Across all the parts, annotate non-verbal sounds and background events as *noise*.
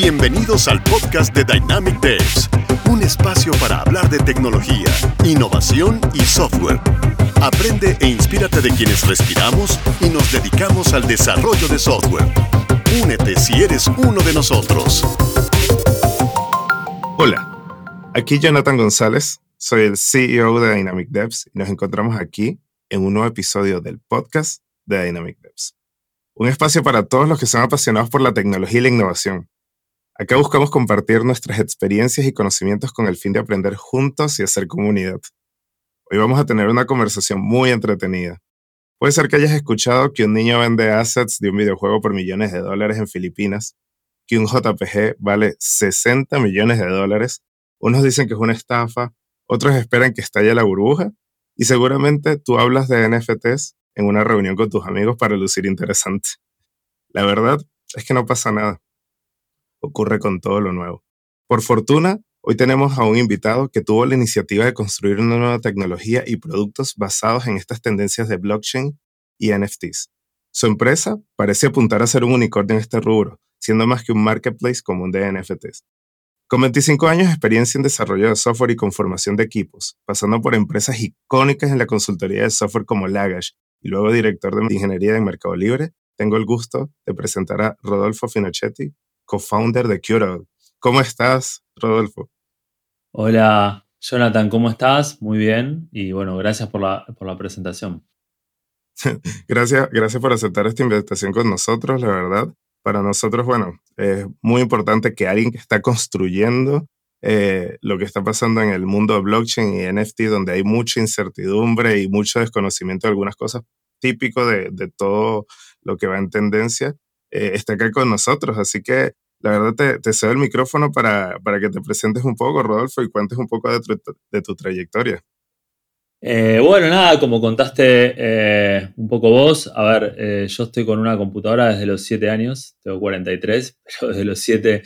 Bienvenidos al podcast de Dynamic Devs, un espacio para hablar de tecnología, innovación y software. Aprende e inspírate de quienes respiramos y nos dedicamos al desarrollo de software. Únete si eres uno de nosotros. Hola, aquí Jonathan González, soy el CEO de Dynamic Devs y nos encontramos aquí en un nuevo episodio del podcast de Dynamic Devs. Un espacio para todos los que son apasionados por la tecnología y la innovación Acá buscamos compartir nuestras experiencias y conocimientos con el fin de aprender juntos y hacer comunidad. Hoy vamos a tener una conversación muy entretenida. Puede ser que hayas escuchado que un niño vende assets de un videojuego por millones de dólares en Filipinas, que un JPG vale 60 millones de dólares, unos dicen que es una estafa, otros esperan que estalle la burbuja, y seguramente tú hablas de NFTs en una reunión con tus amigos para lucir interesante. La verdad es que no pasa nada ocurre con todo lo nuevo. Por fortuna, hoy tenemos a un invitado que tuvo la iniciativa de construir una nueva tecnología y productos basados en estas tendencias de blockchain y NFTs. Su empresa parece apuntar a ser un unicornio en este rubro, siendo más que un marketplace común de NFTs. Con 25 años de experiencia en desarrollo de software y conformación de equipos, pasando por empresas icónicas en la consultoría de software como Lagash y luego director de ingeniería en Mercado Libre, tengo el gusto de presentar a Rodolfo Finochetti, co-founder de Curo. ¿Cómo estás, Rodolfo? Hola, Jonathan, ¿cómo estás? Muy bien y bueno, gracias por la, por la presentación. *laughs* gracias, gracias por aceptar esta invitación con nosotros, la verdad. Para nosotros, bueno, es muy importante que alguien que está construyendo eh, lo que está pasando en el mundo de blockchain y NFT, donde hay mucha incertidumbre y mucho desconocimiento de algunas cosas típico de, de todo lo que va en tendencia, eh, está acá con nosotros. Así que la verdad te, te cedo el micrófono para, para, que te presentes un poco, Rodolfo, y cuentes un poco de tu, de tu trayectoria. Eh, bueno, nada, como contaste eh, un poco vos, a ver, yo estoy con una computadora desde los 7 años, tengo 43, *laughs* pero desde los 7,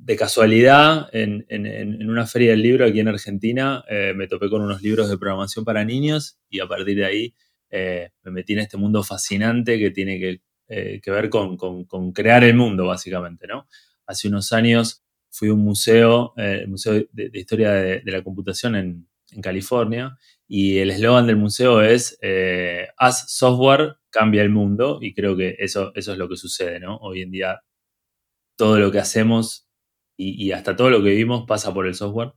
de casualidad, en, en, una feria del libro aquí en Argentina, me topé con unos libros de programación para niños y a partir de ahí me metí en este mundo fascinante que tiene que eh, que ver con, con, crear el mundo, básicamente, ¿no? Hace unos años fui a un museo, eh, el Museo de, Historia de, la Computación en, California, y el eslogan del museo es eh, Haz software, cambia el mundo, y creo que eso, eso es lo que sucede, ¿no? Hoy en día todo lo que hacemos y, hasta todo lo que vivimos pasa por el software.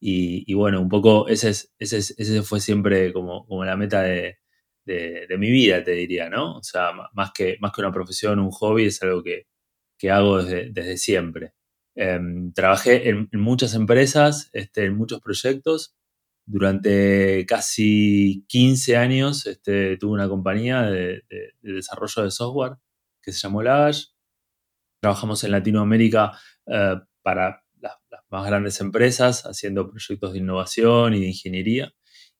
Y, y bueno, un poco ese, es, ese, ese fue siempre como, como la meta de, de, mi vida, te diría, ¿no? O sea, más que, más que una profesión, un hobby, es algo que, que hago desde, desde siempre. Em, trabajé en, muchas empresas, este, en muchos proyectos. Durante casi 15 años este, tuve una compañía de, desarrollo de software que se llamó Lagash. Trabajamos en Latinoamérica eh, para las más grandes empresas haciendo proyectos de innovación y de ingeniería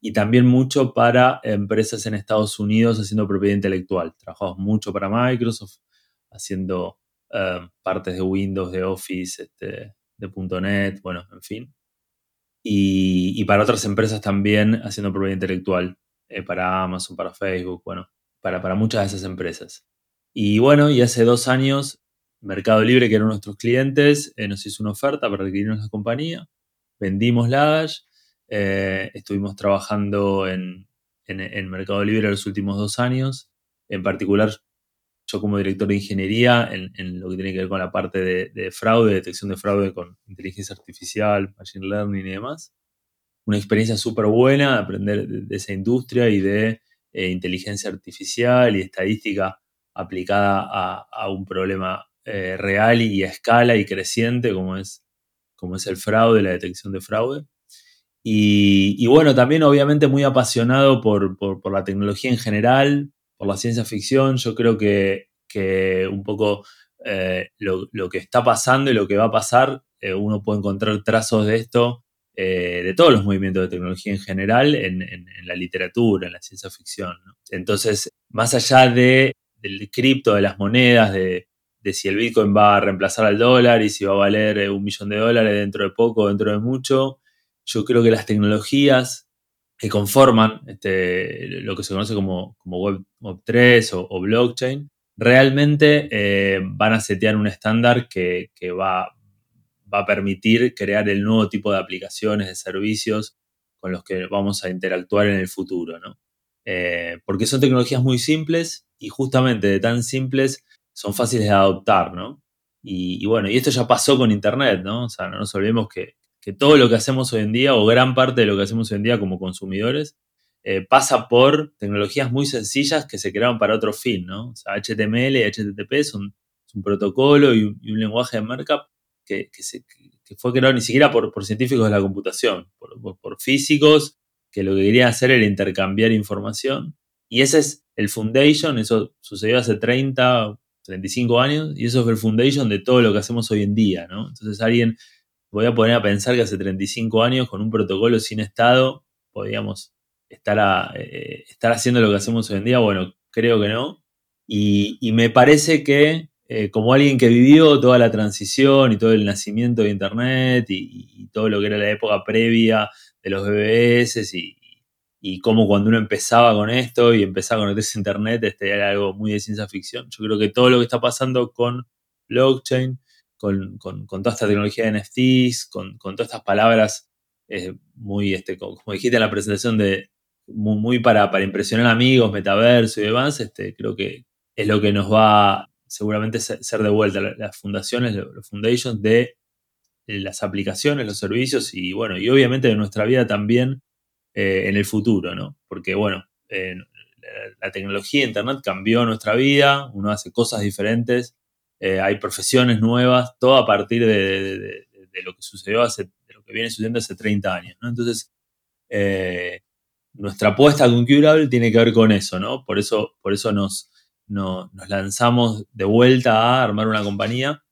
y también mucho para empresas en Estados Unidos haciendo propiedad intelectual. Trabajamos mucho para Microsoft haciendo eh, partes de Windows, de Office, este, de .NET, bueno, en fin. Y, para otras empresas también haciendo propiedad intelectual, eh, para Amazon, para Facebook, bueno, para, para muchas de esas empresas. Y bueno, y hace dos años, Mercado Libre, que eran nuestros clientes, eh, nos hizo una oferta para adquirirnos la compañía, vendimos Lagash eh, estuvimos trabajando en, en, Mercado Libre los últimos dos años. En particular, yo como director de ingeniería, en, lo que tiene que ver con la parte de, fraude, detección de fraude con inteligencia artificial, machine learning y demás. Una experiencia súper buena de aprender de, esa industria y de eh, inteligencia artificial y estadística aplicada a, un problema eh, real y a escala y creciente como es, como es el fraude, la detección de fraude. Y, bueno, también obviamente muy apasionado por, la tecnología en general, por la ciencia ficción. Yo creo que, un poco eh, lo, que está pasando y lo que va a pasar, eh, uno puede encontrar trazos de esto, eh, de todos los movimientos de tecnología en general, en, la literatura, en la ciencia ficción. Entonces, más allá de, del cripto, de las monedas, de, de si el Bitcoin va a reemplazar al dólar y si va a valer un millón de dólares dentro de poco, dentro de mucho, yo creo que las tecnologías que conforman este, lo que se conoce como, como Web, 3 o, blockchain realmente eh, van a setear un estándar que, va, va, a permitir crear el nuevo tipo de aplicaciones, de servicios con los que vamos a interactuar en el futuro, ¿no? Eh, porque son tecnologías muy simples y justamente de tan simples son fáciles de adoptar, ¿no? Y, bueno, y esto ya pasó con Internet, ¿no? O sea, no nos olvidemos que, que, todo lo que hacemos hoy en día, o gran parte de lo que hacemos hoy en día como consumidores, eh, pasa por tecnologías muy sencillas que se crearon para otro fin, ¿no? O sea, HTML y HTTP son, un protocolo y un, lenguaje de markup que, fue creado ni siquiera por, científicos de la computación, por, físicos que lo que querían hacer era intercambiar información. Y ese es el foundation, eso sucedió hace 30, 35 años, y eso fue el foundation de todo lo que hacemos hoy en día, ¿no? Entonces alguien, voy a poner a pensar que hace 35 años con un protocolo sin estado podíamos estar, eh, estar haciendo lo que hacemos hoy en día? Bueno, creo que no. Y, me parece que eh, como alguien que vivió toda la transición y todo el nacimiento de Internet y, todo lo que era la época previa de los BBS y, y cómo cuando uno empezaba con esto y empezaba con conectarse a Internet, este era algo muy de ciencia ficción. Yo creo que todo lo que está pasando con blockchain, con, toda esta tecnología de NFTs, con, todas estas palabras eh, muy, este, como dijiste en la presentación de, muy, para, para, impresionar amigos, metaverso y demás, este, creo que es lo que nos va seguramente ser de vuelta las fundaciones, los foundations de las aplicaciones, los servicios y bueno, y obviamente de nuestra vida también eh, en el futuro, ¿no? Porque bueno, la, tecnología, Internet cambió nuestra vida, uno hace cosas diferentes, eh, hay profesiones nuevas, todo a partir de, lo que sucedió hace, de lo que viene sucediendo hace 30 años, ¿no? Entonces, eh, nuestra apuesta con Curable tiene que ver con eso, ¿no? Por eso, por eso nos, nos lanzamos de vuelta a armar una compañía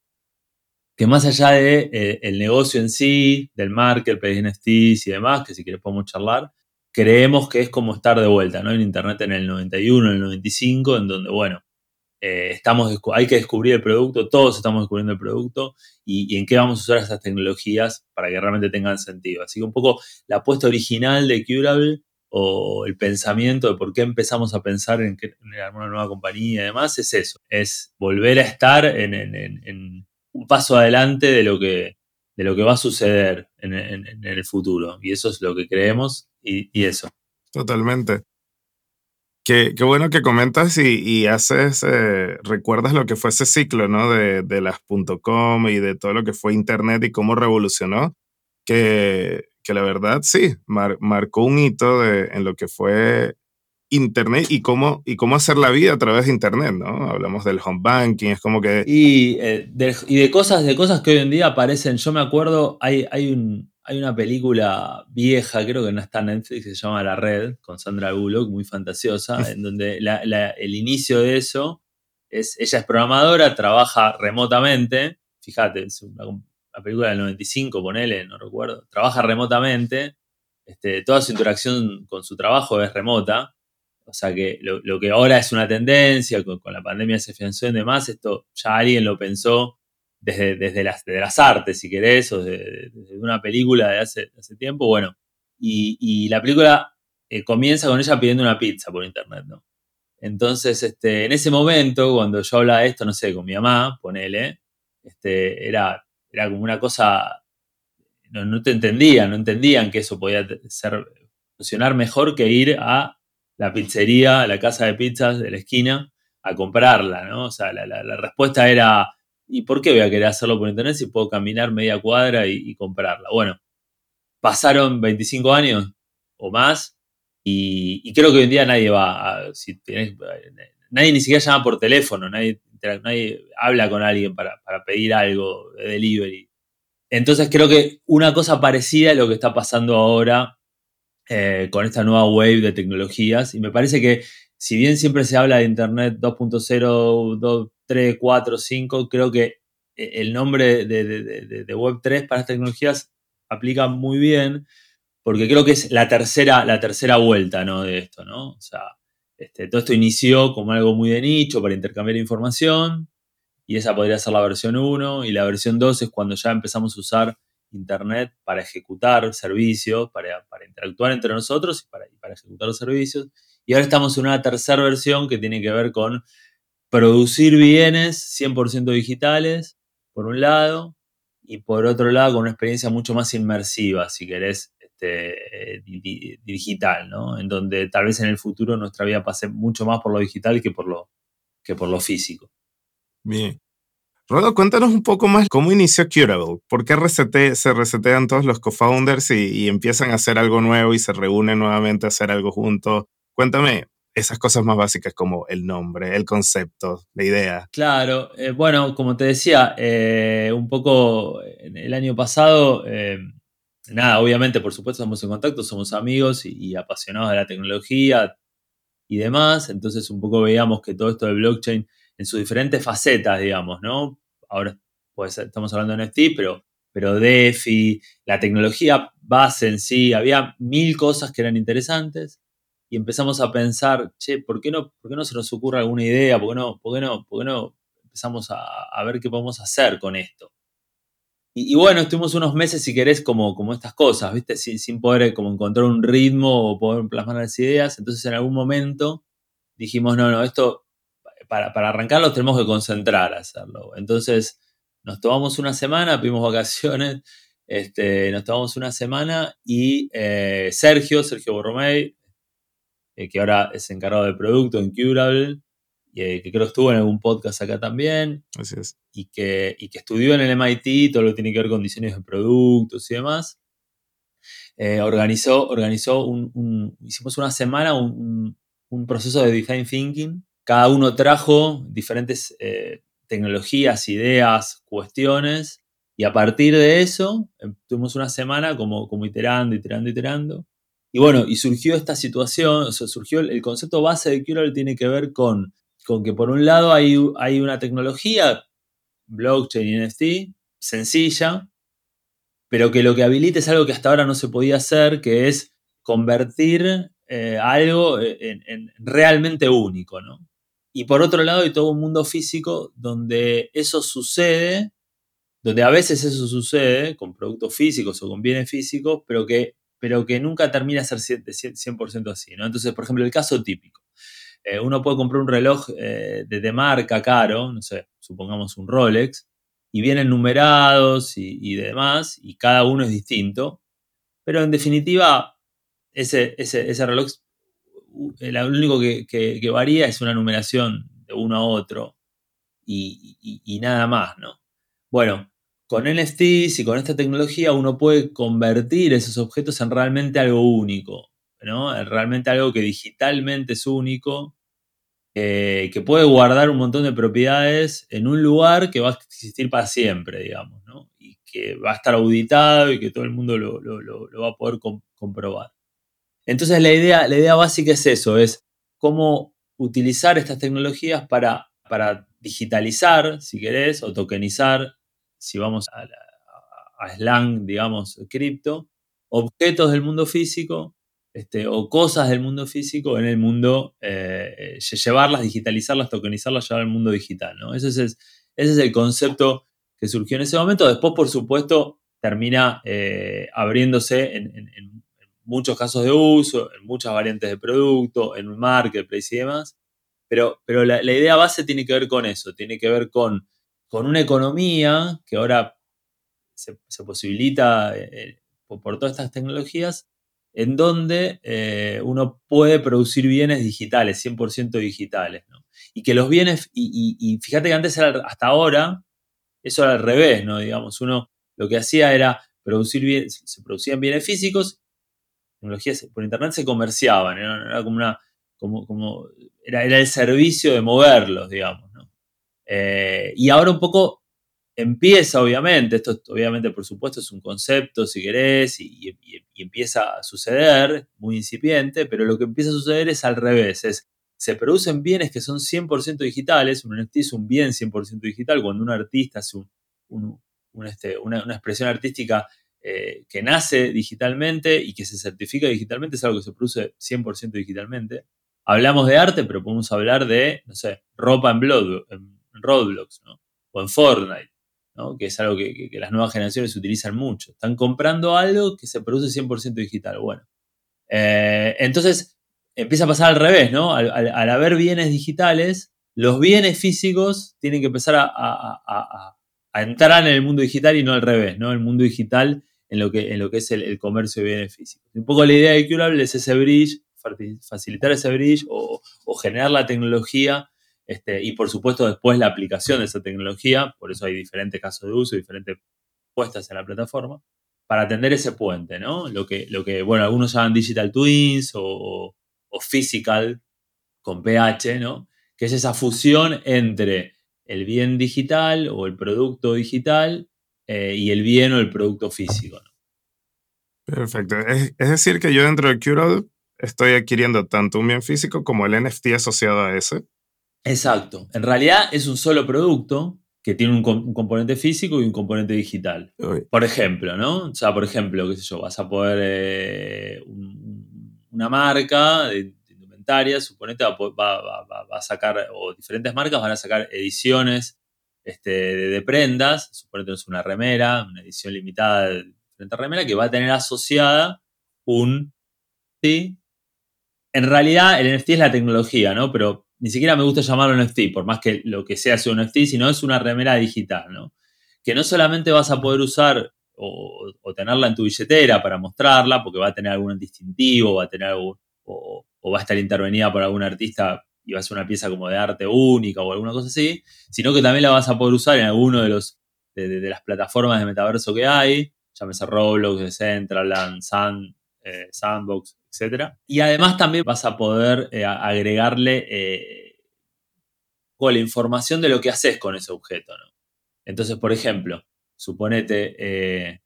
que más allá de eh, el negocio en sí, del marketplace, NFTs y demás, que si quieres podemos charlar, creemos que es como estar de vuelta, ¿no? En Internet en el 91, en el 95, en donde, bueno, eh, estamos, hay que descubrir el producto, todos estamos descubriendo el producto y, en qué vamos a usar esas tecnologías para que realmente tengan sentido. Así que un poco la apuesta original de Curable o el pensamiento de por qué empezamos a pensar en, que, una nueva compañía y demás, es eso, es volver a estar en, un paso adelante de lo que, de lo que va a suceder en, el futuro. Y eso es lo que creemos y, eso. Totalmente. Qué, bueno que comentas y, haces, eh, recuerdas lo que fue ese ciclo, ¿no? De, de las .com y de todo lo que fue Internet y cómo revolucionó, que que la verdad sí, marcó un hito en lo que fue Internet y cómo, y cómo hacer la vida a través de Internet, ¿no? Hablamos del home banking, es como que... Y, eh, de, y de, cosas, de cosas que hoy en día aparecen, yo me acuerdo, hay, hay, un, hay una película vieja, creo que no está en Netflix, que se llama La Red, con Sandra Bullock, muy fantasiosa, en donde el inicio de eso es, ella es programadora, trabaja remotamente, fíjate, es una, la película del 95, ponele, no recuerdo, trabaja remotamente, este, toda su interacción con su trabajo es remota, o sea que lo, que ahora es una tendencia, con, la pandemia se afianzó y demás, esto ya alguien lo pensó desde, desde, las, las artes, si querés, o desde, una película de hace, hace tiempo, bueno, y, la película eh, comienza con ella pidiendo una pizza por internet, ¿no? Entonces, este, en ese momento, cuando yo hablaba de esto, no sé, con mi mamá, ponele, este, era era como una cosa, no, te entendían, no entendían que eso podía ser, funcionar mejor que ir a la pizzería, a la casa de pizzas de la esquina, a comprarla, ¿no? O sea, la, respuesta era, ¿y por qué voy a querer hacerlo por internet si puedo caminar media cuadra y, comprarla? Bueno, pasaron 25 años o más y, creo que hoy en día nadie va a, si nadie ni siquiera llama por teléfono, nadie nadie habla con alguien para, pedir algo de delivery. Entonces creo que una cosa parecida a lo que está pasando ahora eh, con esta nueva wave de tecnologías. Y me parece que si bien siempre se habla de Internet 2.0, 2, 3, 4, 5, creo que eh, el nombre de, Web 3 para las tecnologías aplica muy bien, porque creo que es la tercera, la tercera vuelta ¿no? de esto, ¿no? O sea, este, todo esto inició como algo muy de nicho para intercambiar información y esa podría ser la versión 1 y la versión 2 es cuando ya empezamos a usar Internet para ejecutar servicios, para, interactuar entre nosotros y para, ejecutar los servicios. Y ahora estamos en una tercera versión que tiene que ver con producir bienes 100% digitales, por un lado, y por otro lado con una experiencia mucho más inmersiva, si querés, este, digital, ¿no? En donde tal vez en el futuro nuestra vida pase mucho más por lo digital que por lo, que por lo físico. Bien. Rodo, cuéntanos un poco más cómo inició Curable. ¿Por qué se resetean todos los co-founders y, y, empiezan a hacer algo nuevo y se reúnen nuevamente a hacer algo juntos? Cuéntame esas cosas más básicas como el nombre, el concepto, la idea. Claro, eh, bueno, como te decía, eh, un poco el año pasado, eh, nada, obviamente, por supuesto, estamos en contacto, somos amigos y, apasionados de la tecnología y demás, entonces un poco veíamos que todo esto de blockchain en sus diferentes facetas, digamos, ¿no? Ahora pues, estamos hablando de NFT, pero, pero DeFi, la tecnología base en sí, había mil cosas que eran interesantes y empezamos a pensar, che, ¿por qué no, por qué no se nos ocurre alguna idea? ¿Por qué no, por qué no, por qué no empezamos a, ver qué podemos hacer con esto? Y, bueno, estuvimos unos meses, si querés, como, como estas cosas, ¿viste? Sin, sin poder eh, como encontrar un ritmo o poder plasmar las ideas. Entonces, en algún momento dijimos, no, no, esto, para, para arrancarlo tenemos que concentrar hacerlo. Entonces, nos tomamos una semana, pedimos vacaciones, este, nos tomamos una semana y eh, Sergio, Sergio Borromey, eh, que ahora es encargado de producto en Curable, eh, que creo que estuvo en algún podcast acá también. Así es. Y que, que estudió en el MIT todo lo que tiene que ver con diseños de productos y demás. Eh, organizó, organizó un, hicimos una semana un, proceso de design thinking. Cada uno trajo diferentes tecnologías, ideas, cuestiones. Y a partir de eso, tuvimos una semana como, como iterando, iterando, iterando. Y bueno, y surgió esta situación, o sea, surgió el, concepto base de Curable tiene que ver con, con que por un lado hay, hay una tecnología, blockchain y NFT, sencilla, pero que lo que habilita es algo que hasta ahora no se podía hacer, que es convertir eh, algo en, en, realmente único, ¿no? Y por otro lado hay todo un mundo físico donde eso sucede, donde a veces eso sucede con productos físicos o con bienes físicos, pero que pero que nunca termina de ser 100% así, ¿no? Entonces, por ejemplo, el caso típico. Eh, uno puede comprar un reloj eh, de, marca caro, no sé, supongamos un Rolex, y vienen numerados y, demás, y cada uno es distinto, pero en definitiva, ese, ese, reloj, lo único que, varía es una numeración de uno a otro y, y nada más, ¿no? Bueno, con NFTs y con esta tecnología uno puede convertir esos objetos en realmente algo único, ¿no? Realmente algo que digitalmente es único, eh, que puede guardar un montón de propiedades en un lugar que va a existir para siempre, digamos, ¿no? Y que va a estar auditado y que todo el mundo lo, va a poder comprobar. Entonces la idea, la idea básica es eso, es cómo utilizar estas tecnologías para, para digitalizar, si querés, o tokenizar si vamos a, slang, digamos, cripto, objetos del mundo físico este, o cosas del mundo físico en el mundo, eh, eh, llevarlas, digitalizarlas, tokenizarlas, llevar al mundo digital. ¿no? Ese, es ese es el concepto que surgió en ese momento. Después, por supuesto, termina eh, abriéndose en, muchos casos de uso, en muchas variantes de producto, en un marketplace y demás. Pero, pero la idea base tiene que ver con eso, tiene que ver con con una economía que ahora se, posibilita eh, eh, por, todas estas tecnologías, en donde eh, uno puede producir bienes digitales, 100% digitales. Y que los bienes, y, fíjate que antes era hasta ahora, eso era al revés, ¿no? Digamos, uno lo que hacía era producir bienes, se producían bienes físicos, tecnologías por internet se comerciaban, era, como una, como, como era, era el servicio de moverlos, digamos. Eh, y ahora un poco empieza, obviamente, esto obviamente por supuesto es un concepto, si querés, y, empieza a suceder, muy incipiente, pero lo que empieza a suceder es al revés, es se producen bienes que son 100% digitales, un NFT es un bien 100% digital, cuando un artista hace este, una, expresión artística eh, que nace digitalmente y que se certifica digitalmente, es algo que se produce 100% digitalmente. Hablamos de arte, pero podemos hablar de, no sé, ropa en, en Roblox, ¿no? O en Fortnite, ¿no? Que es algo que, las nuevas generaciones utilizan mucho. Están comprando algo que se produce 100% digital. Bueno. Eh, entonces, empieza a pasar al revés, ¿no? Al, haber bienes digitales, los bienes físicos tienen que empezar a, entrar en el mundo digital y no al revés, ¿no? El mundo digital en lo que, en lo que es el, comercio de bienes físicos. Un poco la idea de Curable es ese bridge, facilitar ese bridge o, generar la tecnología este, y por supuesto después la aplicación de esa tecnología, por eso hay diferentes casos de uso, diferentes puestas en la plataforma, para atender ese puente, ¿no? Lo que, lo que bueno, algunos llaman digital twins o, o physical con PH, ¿no? Que es esa fusión entre el bien digital o el producto digital eh, y el bien o el producto físico. Perfecto. Es, decir, que yo dentro de Curado estoy adquiriendo tanto un bien físico como el NFT asociado a ese. Exacto. En realidad es un solo producto que tiene un, componente físico y un componente digital. Por ejemplo, ¿no? O sea, por ejemplo, qué sé yo, vas a poder eh, una marca de, indumentaria, suponete va, va, a sacar, o diferentes marcas van a sacar ediciones este, de, prendas, suponete es una remera, una edición limitada de diferente remera, que va a tener asociada un ¿sí? En realidad el NFT es la tecnología, ¿no? Pero ni siquiera me gusta llamarlo NFT, por más que lo que sea sea un NFT, sino es una remera digital, ¿no? Que no solamente vas a poder usar o, tenerla en tu billetera para mostrarla, porque va a tener algún distintivo, va a tener algún, o, o va a estar intervenida por algún artista y va a ser una pieza como de arte única o alguna cosa así, sino que también la vas a poder usar en alguno de los de, las plataformas de metaverso que hay, llámese Roblox, Decentraland, eh, Sandbox, etc. Y además también vas a poder eh, agregarle eh, la información de lo que haces con ese objeto. ¿no? Entonces, por ejemplo, suponete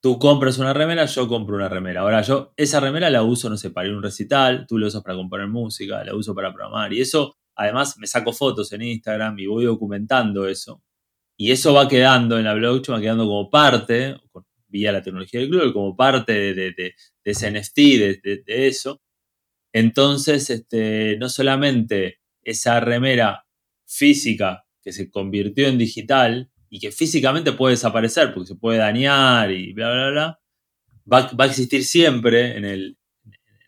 tú compras una remera, yo compro una remera. Ahora yo esa remera la uso, no sé, para ir a un recital, tú la usas para componer música, la uso para programar. Y eso, además, me saco fotos en Instagram y voy documentando eso. Y eso va quedando en la blockchain, va quedando como parte, vía la tecnología del club, como parte de, ese NFT, de, eso. Entonces, este, no solamente esa remera física que se convirtió en digital, y que físicamente puede desaparecer porque se puede dañar y bla, bla, bla, va, va a existir siempre en, el,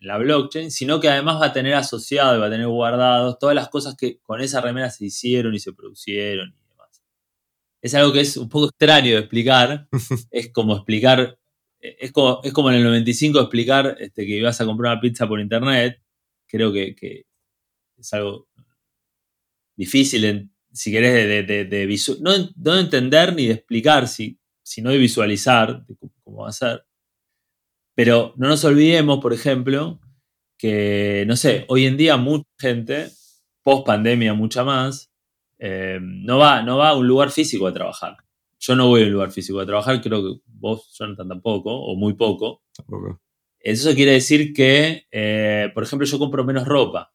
la blockchain, sino que además va a tener asociado y va a tener guardados todas las cosas que con esa remera se hicieron y se producieron. Es algo que es un poco extraño de explicar, *laughs* es como explicar, es como, es como en el 95 explicar este, que ibas a comprar una pizza por internet, creo que, que es algo difícil en, si querés, de, de, no, no, entender ni de explicar, si, sino de visualizar cómo, va a ser. Pero no nos olvidemos, por ejemplo, que, no sé, hoy en día mucha gente, post pandemia mucha más, eh, no, va, no va a un lugar físico a trabajar. Yo no voy a un lugar físico a trabajar, creo que vos, Jonathan, tampoco, o muy poco. Tampoco. Eso quiere decir que, eh, por ejemplo, yo compro menos ropa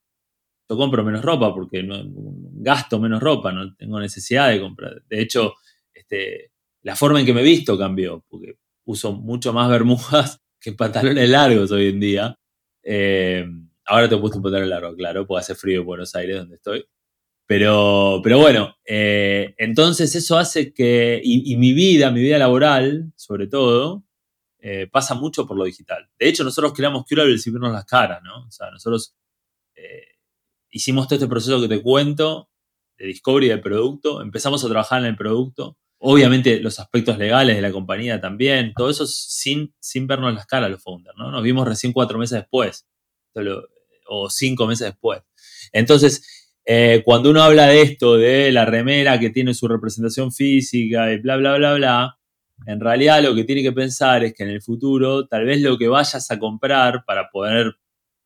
yo compro menos ropa porque no, gasto menos ropa, no tengo necesidad de comprar. De hecho, este, la forma en que me visto cambió, porque uso mucho más bermudas *laughs* que pantalones largos hoy en día. Eh, ahora te he puesto un pantalón largo, claro, porque hace frío en Buenos Aires, donde estoy. Pero, pero bueno, eh, entonces eso hace que, y, mi vida, mi vida laboral, sobre todo, eh, pasa mucho por lo digital. De hecho, nosotros creamos Curable sin vernos las caras, ¿no? O sea, nosotros hicimos todo este proceso que te cuento de discovery del producto, empezamos a trabajar en el producto, obviamente los aspectos legales de la compañía también, todo eso sin, sin vernos las caras los founders, ¿no? Nos vimos recién cuatro meses después, o cinco meses después. Entonces, eh, cuando uno habla de esto, de la remera que tiene su representación física y bla, bla, bla, bla, en realidad lo que tiene que pensar es que en el futuro tal vez lo que vayas a comprar para poder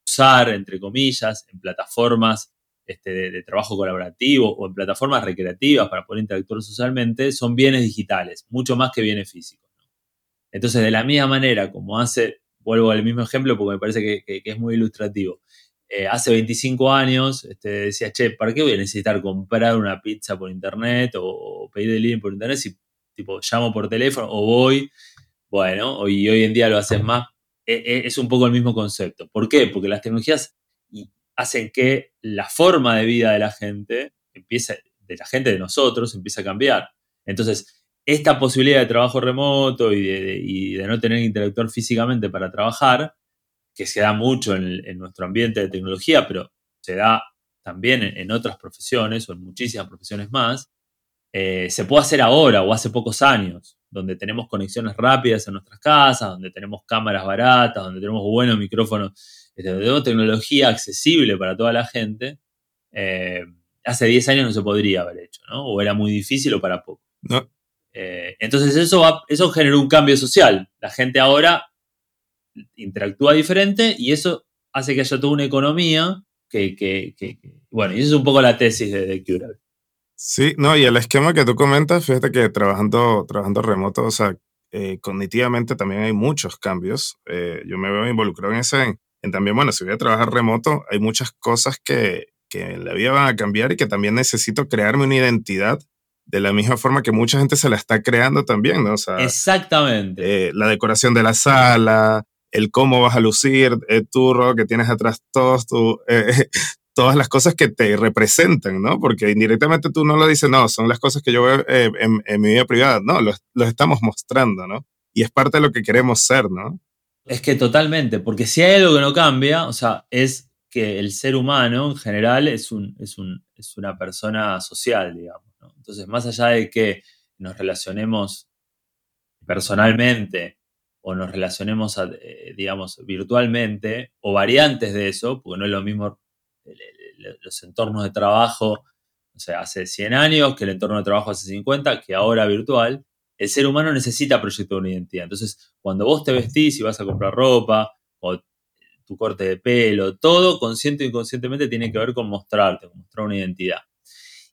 usar, entre comillas, en plataformas este, de, trabajo colaborativo o en plataformas recreativas para poder interactuar socialmente, son bienes digitales, mucho más que bienes físicos. Entonces, de la misma manera, como hace, vuelvo al mismo ejemplo porque me parece que, es muy ilustrativo, eh, hace 25 años este, decía, che, ¿para qué voy a necesitar comprar una pizza por internet o, pedir el link por internet si tipo llamo por teléfono o voy? Bueno, hoy, hoy en día lo haces más e, e, es un poco el mismo concepto. ¿Por qué? Porque las tecnologías hacen que la forma de vida de la gente empiece, de la gente de nosotros, empiece a cambiar. Entonces, esta posibilidad de trabajo remoto y de, no tener que interactuar físicamente para trabajar, que se da mucho en, nuestro ambiente de tecnología, pero se da también en, otras profesiones o en muchísimas profesiones más, eh, se puede hacer ahora o hace pocos años, donde tenemos conexiones rápidas en nuestras casas, donde tenemos cámaras baratas, donde tenemos buenos micrófonos, este, donde tenemos tecnología accesible para toda la gente. Eh, hace 10 años no se podría haber hecho, ¿no? O era muy difícil o para poco. No. Eh, entonces eso, va, eso generó un cambio social. La gente ahora interactúa diferente y eso hace que haya toda una economía que, bueno, y eso es un poco la tesis de, de. Sí, no, y el esquema que tú comentas, fíjate que trabajando, trabajando remoto, o sea, eh, cognitivamente también hay muchos cambios. Eh, yo me veo involucrado en ese, en, también, bueno, si voy a trabajar remoto, hay muchas cosas que, que en la vida van a cambiar y que también necesito crearme una identidad de la misma forma que mucha gente se la está creando también, ¿no? O sea, Exactamente. Eh, la decoración de la sala, el cómo vas a lucir, el turro que tienes atrás, todos tu, *laughs* todas las cosas que te representan, ¿no? Porque indirectamente tú no lo dices, no, son las cosas que yo veo eh, en, mi vida privada, no, los, estamos mostrando, ¿no? Y es parte de lo que queremos ser, ¿no? Es que totalmente, porque si hay algo que no cambia, o sea, es que el ser humano en general es, un, es, un, es una persona social, digamos. Entonces, más allá de que nos relacionemos personalmente o nos relacionemos, eh, digamos, virtualmente o variantes de eso, porque no es lo mismo los entornos de trabajo, o sea, hace 100 años, que el entorno de trabajo hace 50, que ahora virtual, el ser humano necesita proyectar una identidad. Entonces, cuando vos te vestís y vas a comprar ropa, o tu corte de pelo, todo consciente o inconscientemente tiene que ver con mostrarte, con mostrar una identidad.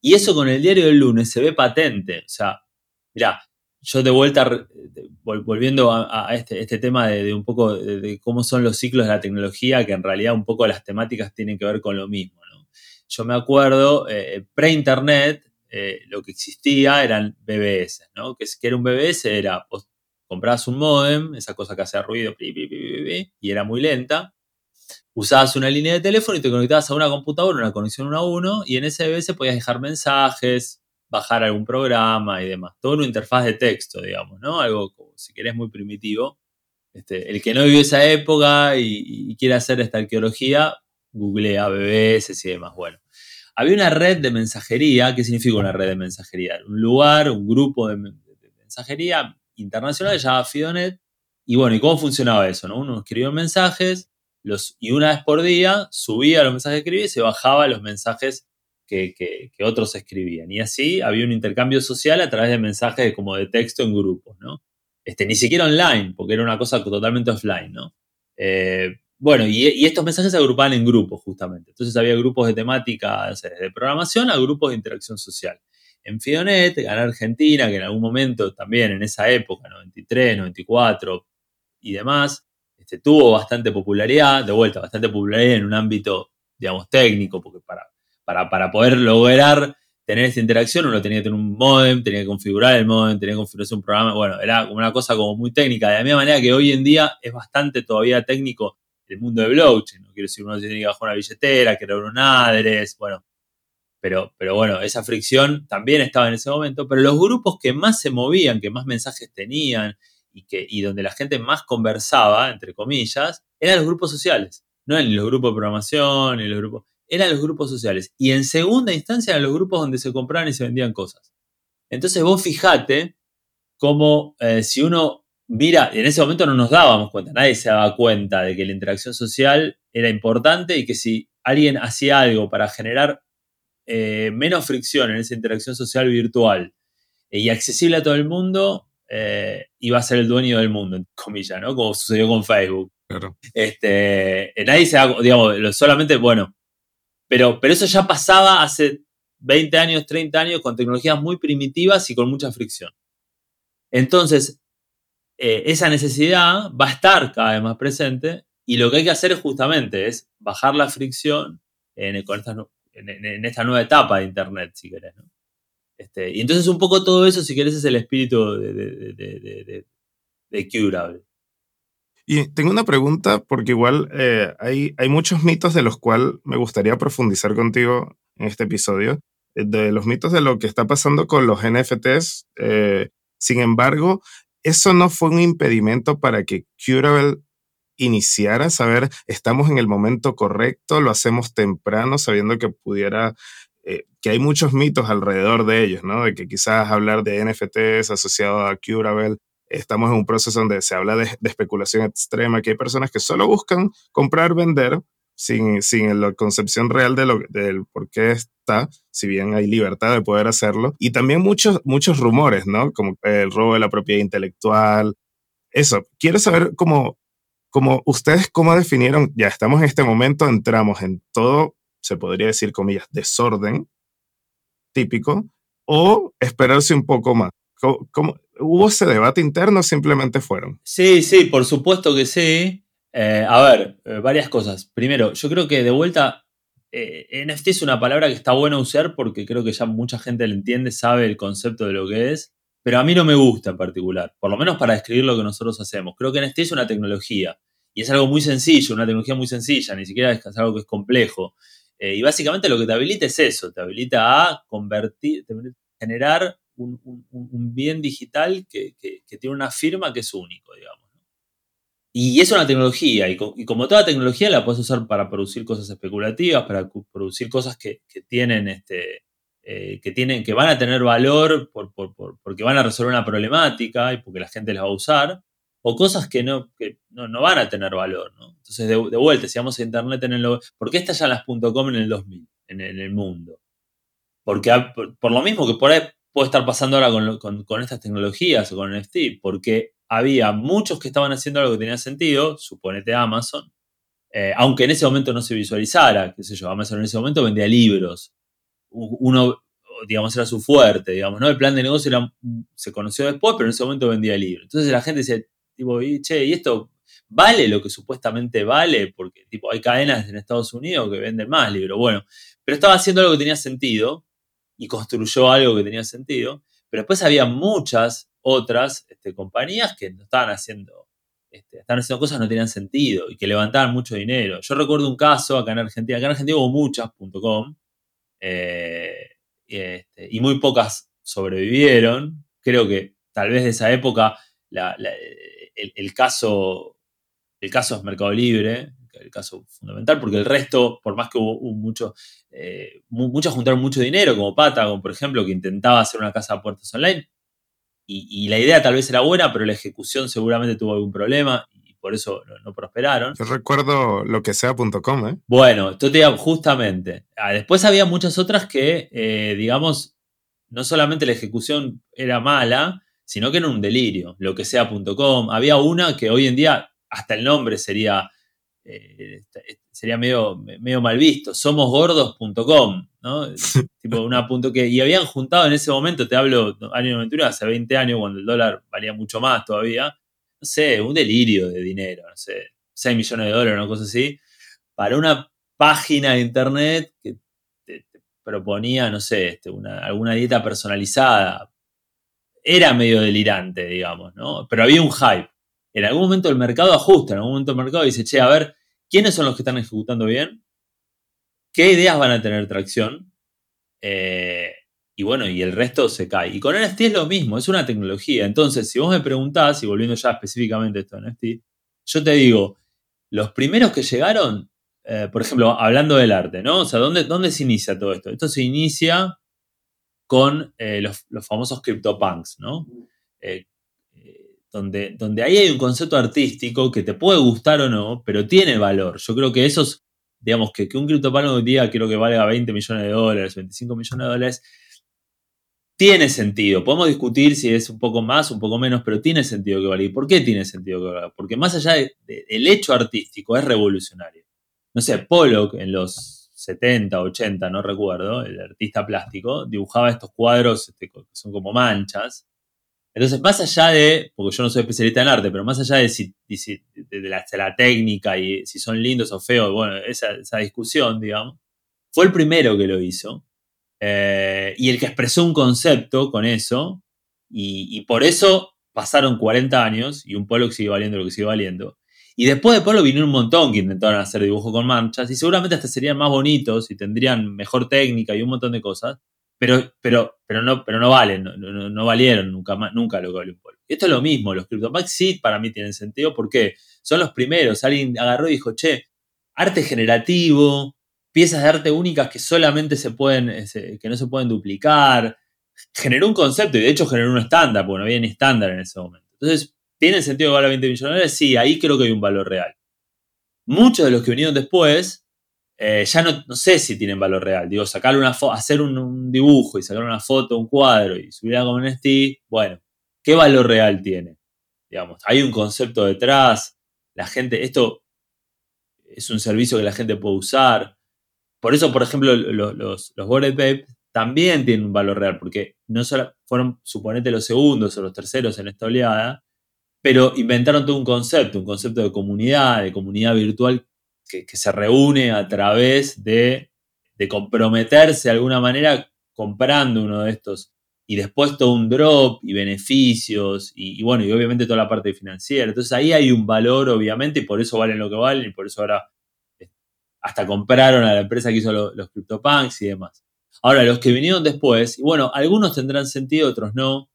Y eso con el diario del lunes se ve patente. O sea, mirá, yo de vuelta, volviendo a, este, este, tema de, un poco de, cómo son los ciclos de la tecnología, que en realidad un poco las temáticas tienen que ver con lo mismo. Yo me acuerdo, eh, pre-internet, eh, lo que existía eran BBS, ¿no? Que, que era un BBS, era, vos comprabas un modem, esa cosa que hacía ruido, y era muy lenta, usabas una línea de teléfono y te conectabas a una computadora, una conexión uno a uno, y en ese BBS podías dejar mensajes, bajar algún programa y demás. Todo una interfaz de texto, digamos, ¿no? Algo, si querés, muy primitivo. Este, el que no vivió esa época y, quiere hacer esta arqueología, googlea BBS y demás. Bueno, había una red de mensajería. ¿Qué significa una red de mensajería? Un lugar, un grupo de, mensajería internacional llamado Fidonet. Y bueno, ¿y cómo funcionaba eso? No? Uno escribía mensajes los, y una vez por día subía los mensajes que escribía y se bajaba los mensajes que, otros escribían. Y así había un intercambio social a través de mensajes como de texto en grupos, ¿no? Este, ni siquiera online, porque era una cosa totalmente offline, ¿no? Eh, bueno, y, estos mensajes se agrupaban en grupos, justamente. Entonces había grupos de temática, de programación a grupos de interacción social. En Fidonet, en Argentina, que en algún momento también en esa época, 93, 94 y demás, este, tuvo bastante popularidad, de vuelta, bastante popularidad en un ámbito, digamos, técnico, porque para, para, poder lograr tener esta interacción, uno tenía que tener un modem, tenía que configurar el modem, tenía que configurarse un programa. Bueno, era una cosa como muy técnica. De la misma manera que hoy en día es bastante todavía técnico el mundo de blockchain. No quiero decir, uno tiene que bajar una billetera, crear un address, bueno. Pero, pero bueno, esa fricción también estaba en ese momento. Pero los grupos que más se movían, que más mensajes tenían y, que, y donde la gente más conversaba, entre comillas, eran los grupos sociales. No eran ni los grupos de programación, ni los grupos eran los grupos sociales. Y en segunda instancia eran los grupos donde se compraban y se vendían cosas. Entonces vos fijate cómo eh, si uno mira, en ese momento no nos dábamos cuenta, nadie se daba cuenta de que la interacción social era importante y que si alguien hacía algo para generar eh, menos fricción en esa interacción social virtual y accesible a todo el mundo, eh, iba a ser el dueño del mundo, en comillas, ¿no? Como sucedió con Facebook. Claro. Este, nadie se da, digamos, solamente, bueno, pero, pero eso ya pasaba hace 20 años, 30 años con tecnologías muy primitivas y con mucha fricción. Entonces, eh, esa necesidad va a estar cada vez más presente y lo que hay que hacer justamente es bajar la fricción en, esta, nueva etapa de Internet, si querés. Este, y entonces un poco todo eso, si querés, es el espíritu de, de, de Curable. Y tengo una pregunta, porque igual eh, hay, hay muchos mitos de los cuales me gustaría profundizar contigo en este episodio, eh, de los mitos de lo que está pasando con los NFTs. Eh, sin embargo, eso no fue un impedimento para que Curable iniciar a saber, estamos en el momento correcto, lo hacemos temprano, sabiendo que pudiera, que hay muchos mitos alrededor de ellos, ¿no? De que quizás hablar de NFTs asociado a Curable, estamos en un proceso donde se habla de, especulación extrema, que hay personas que solo buscan comprar, vender, sin, sin la concepción real de lo, del por qué está, si bien hay libertad de poder hacerlo. Y también muchos, muchos rumores, ¿no? Como el robo de la propiedad intelectual. Eso, quiero saber cómo como ustedes, ¿cómo definieron? Ya estamos en este momento, entramos en todo, se podría decir, comillas, desorden típico, o esperarse un poco más. ¿Cómo, hubo ese debate interno simplemente fueron? Sí, sí, por supuesto que sí. Eh, a ver, eh, varias cosas. Primero, yo creo que de vuelta, eh, NFT es una palabra que está buena usar porque creo que ya mucha gente lo entiende, sabe el concepto de lo que es, pero a mí no me gusta en particular, por lo menos para describir lo que nosotros hacemos. Creo que NFT es una tecnología y es algo muy sencillo, una tecnología muy sencilla, ni siquiera es algo que es complejo. Y básicamente lo que te habilita es eso, te habilita a convertir, generar un, bien digital que, tiene una firma que es único, digamos. Y es una tecnología, y, como toda tecnología la puedes usar para producir cosas especulativas, para producir cosas que, tienen este, eh, que, tienen, que van a tener valor porque van a resolver una problemática y porque la gente las va a usar o cosas que no, que no, van a tener valor, ¿no? Entonces, de, vuelta, si vamos a Internet en el... ¿Por qué estallan las .com en el 2000, en, el mundo? Porque por, lo mismo que por ahí puede estar pasando ahora con, estas tecnologías o con NFT, porque había muchos que estaban haciendo algo que tenía sentido, suponete Amazon, eh, aunque en ese momento no se visualizara, qué sé yo, Amazon en ese momento vendía libros, uno, digamos, era su fuerte, digamos, ¿no? El plan de negocio se conoció después, pero en ese momento vendía libros. Entonces la gente decía, Tipo, y che, ¿y esto vale lo que supuestamente vale? Porque, tipo, hay cadenas en Estados Unidos que venden más libros. Bueno, pero estaba haciendo algo que tenía sentido y construyó algo que tenía sentido. Pero después había muchas otras este, compañías que no estaban haciendo, este, estaban haciendo cosas que no tenían sentido y que levantaban mucho dinero. Yo recuerdo un caso acá en Argentina, acá en Argentina hubo muchas.com eh, este, y muy pocas sobrevivieron. Creo que tal vez de esa época el, caso, el caso es Mercado Libre, el caso fundamental, porque el resto, por más que hubo, mucho, eh, muchos juntaron mucho dinero, como Patagon, por ejemplo, que intentaba hacer una casa de puertas online, y, la idea tal vez era buena, pero la ejecución seguramente tuvo algún problema y por eso no, prosperaron. Yo recuerdo lo que sea.com, ¿eh? Bueno, esto te justamente. Ah, después había muchas otras que, eh, digamos, no solamente la ejecución era mala, sino que era un delirio, lo que sea.com. Había una que hoy en día hasta el nombre sería, eh, sería medio, medio mal visto, somosgordos.com, ¿no? tipo una punto que, y habían juntado en ese momento, te hablo año 91, hace 20 años, cuando el dólar valía mucho más todavía, no sé, un delirio de dinero, no sé, 6 millones de dólares, una cosa así, para una página de internet que te, proponía, no sé, este, una, alguna dieta personalizada era medio delirante, digamos, ¿no? Pero había un hype. En algún momento el mercado ajusta, en algún momento el mercado dice, che, a ver, ¿quiénes son los que están ejecutando bien? ¿Qué ideas van a tener tracción? Eh, y bueno, y el resto se cae. Y con NFT es lo mismo, es una tecnología. Entonces, si vos me preguntás, y volviendo ya específicamente a esto de NFT, yo te digo, los primeros que llegaron, eh, por ejemplo, hablando del arte, ¿no? O sea, ¿dónde, ¿dónde se inicia todo esto? Esto se inicia con eh, los, famosos CryptoPunks, ¿no? Donde, donde ahí hay un concepto artístico que te puede gustar o no, pero tiene valor. Yo creo que esos, digamos, que, que un CryptoPunk hoy día quiero que valga 20 millones de dólares, 25 millones de dólares, tiene sentido. Podemos discutir si es un poco más, un poco menos, pero tiene sentido que valga. ¿Y por qué tiene sentido que valga? Porque más allá del hecho artístico, es revolucionario. No sé, Pollock en los 70, 80, no recuerdo, el artista plástico, dibujaba estos cuadros este, que son como manchas. Entonces, más allá de, porque yo no soy especialista en arte, pero más allá de, si, de, la, técnica y si son lindos o feos, bueno, esa, discusión, digamos, fue el primero que lo hizo eh, y el que expresó un concepto con eso, y, y, por eso pasaron 40 años y un polo sigue valiendo lo que sigue valiendo. Y después de Polo vinieron un montón que intentaron hacer dibujo con manchas y seguramente hasta serían más bonitos y tendrían mejor técnica y un montón de cosas. Pero, pero, pero, no, pero no valen, no, valieron nunca, más, nunca lo que valió un polvo. Esto es lo mismo, los CryptoPunks sí para mí tienen sentido porque son los primeros. Alguien agarró y dijo, che, arte generativo, piezas de arte únicas que solamente se pueden, que no se pueden duplicar. Generó un concepto y de hecho generó un estándar, porque no había ni estándar en ese momento. Entonces, ¿tiene sentido que valga 20 millones de dólares? Sí, ahí creo que hay un valor real. Muchos de los que vinieron después eh, ya no, sé si tienen valor real. Digo, sacar una hacer un, dibujo y sacar una foto, un cuadro y subirla como NFT, bueno, ¿qué valor real tiene? Digamos, hay un concepto detrás, la gente, esto es un servicio que la gente puede usar. Por eso, por ejemplo, los, los, los también tienen un valor real, porque no solo fueron, suponete, los segundos o los terceros en esta oleada, pero inventaron todo un concepto, un concepto de comunidad, de comunidad virtual que, se reúne a través de, comprometerse de alguna manera comprando uno de estos y después todo un drop y beneficios y, bueno, y obviamente toda la parte financiera. Entonces ahí hay un valor, obviamente, y por eso valen lo que valen y por eso ahora eh, hasta compraron a la empresa que hizo los CryptoPunks y demás. Ahora, los que vinieron después, y bueno, algunos tendrán sentido, otros no.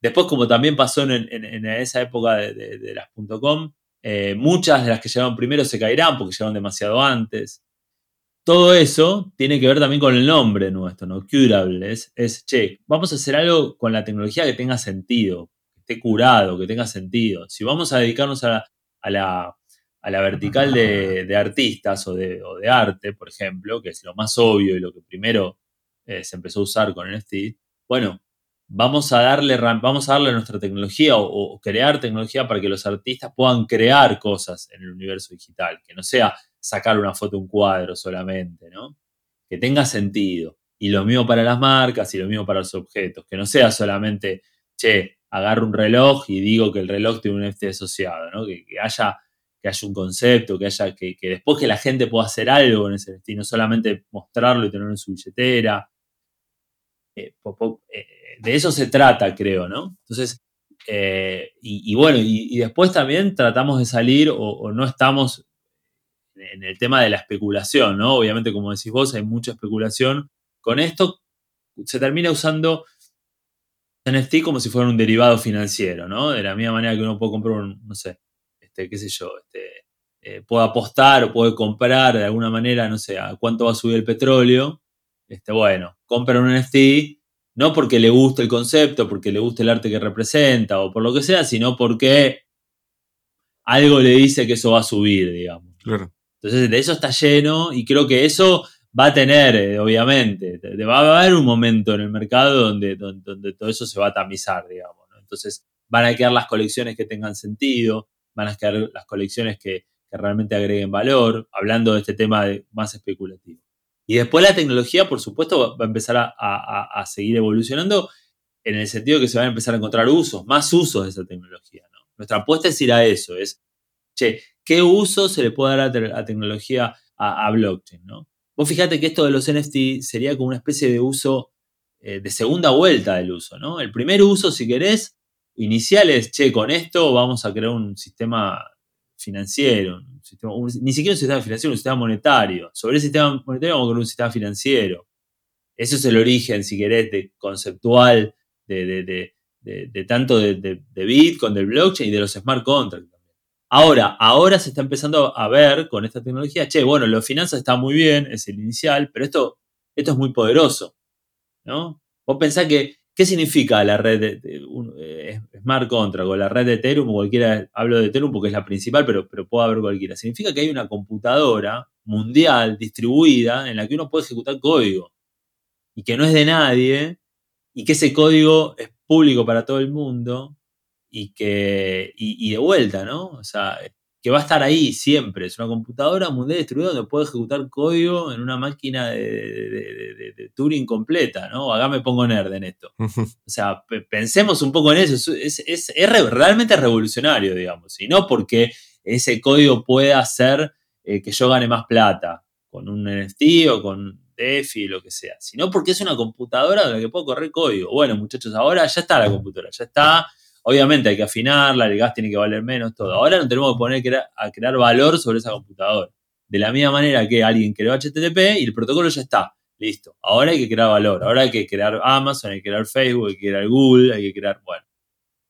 Después, como también pasó en, esa época de, de las .com, eh, muchas de las que llegaron primero se caerán porque llegaron demasiado antes. Todo eso tiene que ver también con el nombre nuestro, ¿no? Curable. Es, che, vamos a hacer algo con la tecnología que tenga sentido, que esté curado, que tenga sentido. Si vamos a dedicarnos a la, vertical de, artistas o de, arte, por ejemplo, que es lo más obvio y lo que primero eh, se empezó a usar con NFT, bueno, vamos a darle, vamos a darle nuestra tecnología o, crear tecnología para que los artistas puedan crear cosas en el universo digital, que no sea sacar una foto, un cuadro solamente, ¿no? Que tenga sentido. Y lo mismo para las marcas y lo mismo para los objetos, que no sea solamente, che, agarro un reloj y digo que el reloj tiene un NFT asociado, ¿no? Que, haya que haya un concepto, que haya que, después que la gente pueda hacer algo en ese NFT, no solamente mostrarlo y tenerlo en su billetera. Eh, eh, de eso se trata, creo, ¿no? Entonces, eh, y, bueno, y, después también tratamos de salir o, no estamos en el tema de la especulación, ¿no? Obviamente, como decís vos, hay mucha especulación. Con esto se termina usando NFT como si fuera un derivado financiero, ¿no? De la misma manera que uno puede comprar un, no sé, este, qué sé yo, este, eh, puede apostar o puede comprar de alguna manera, no sé, a cuánto va a subir el petróleo. Este, bueno, compra un NFT no porque le guste el concepto, porque le guste el arte que representa o por lo que sea, sino porque algo le dice que eso va a subir, digamos. Entonces, de eso está lleno y creo que eso va a tener, eh, obviamente, va a haber un momento en el mercado donde, donde, todo eso se va a tamizar, digamos. Entonces, van a quedar las colecciones que tengan sentido, van a quedar las colecciones que, que realmente agreguen valor, hablando de este tema más especulativo. Y después la tecnología, por supuesto, va a empezar a, seguir evolucionando en el sentido que se van a empezar a encontrar usos, más usos de esa tecnología. Nuestra apuesta es ir a eso, es, che, ¿qué uso se le puede dar a la tecnología a, blockchain? ¿no? Vos fíjate que esto de los NFT sería como una especie de uso eh, de segunda vuelta del uso. ¿no? El primer uso, si querés, inicial es, che, con esto vamos a crear un sistema financiero, ni siquiera un sistema financiero, un sistema monetario. Sobre el sistema monetario vamos crear un sistema financiero. Eso es el origen, si querés, de, conceptual de, tanto de, Bitcoin, del blockchain y de los smart contracts. Ahora, ahora se está empezando a ver con esta tecnología, che, bueno, los finanzas está muy bien, es el inicial, pero esto, esto es muy poderoso. ¿no? Vos pensás que ¿Qué significa la red de, eh, Smart Contract o la red de Ethereum o cualquiera? Hablo de Ethereum porque es la principal, pero, pero puede haber cualquiera. Significa que hay una computadora mundial distribuida en la que uno puede ejecutar código y que no es de nadie y que ese código es público para todo el mundo y que y, de vuelta, ¿no? O sea, que va a estar ahí siempre. Es una computadora mundial distribuida donde puedo ejecutar código en una máquina de, Turing completa, ¿no? Acá me pongo nerd en esto. *laughs* o sea, pensemos un poco en eso. Es, es, realmente revolucionario, digamos. Y no porque ese código pueda hacer eh, que yo gane más plata con un NFT o con DeFi, lo que sea, sino porque es una computadora de la que puedo correr código. Bueno, muchachos, ahora ya está la computadora, ya está Obviamente hay que afinarla, el gas tiene que valer menos, todo. Ahora no tenemos que poner a crear valor sobre esa computadora. De la misma manera que alguien creó HTTP y el protocolo ya está. Listo. Ahora hay que crear valor. Ahora hay que crear Amazon, hay que crear Facebook, hay que crear Google, hay que crear. Bueno.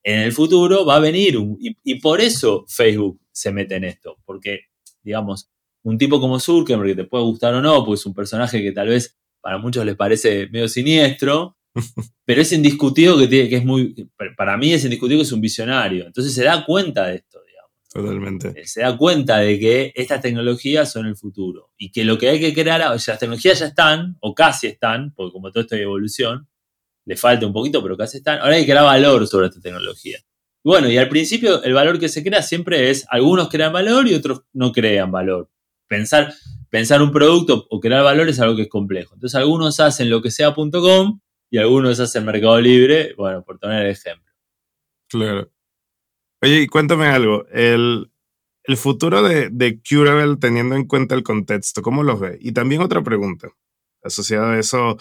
En el futuro va a venir un. Y, por eso Facebook se mete en esto. Porque, digamos, un tipo como Zuckerberg, que te puede gustar o no, pues es un personaje que tal vez para muchos les parece medio siniestro, pero es indiscutido que, tiene, que es muy. Para mí es indiscutido que es un visionario. Entonces se da cuenta de esto. Totalmente. Eh, se da cuenta de que estas tecnologías son el futuro y que lo que hay que crear, o sea, las tecnologías ya están, o casi están, porque como todo esto es evolución, le falta un poquito, pero casi están. Ahora hay que crear valor sobre esta tecnología. Bueno, y al principio el valor que se crea siempre es, algunos crean valor y otros no crean valor. Pensar, pensar un producto o crear valor es algo que es complejo. Entonces algunos hacen lo que sea.com y algunos hacen Mercado Libre, bueno, por poner el ejemplo. Claro. Oye, y cuéntame algo. El, futuro de, de Curable, teniendo en cuenta el contexto, ¿cómo los ve? Y también otra pregunta asociada a eso.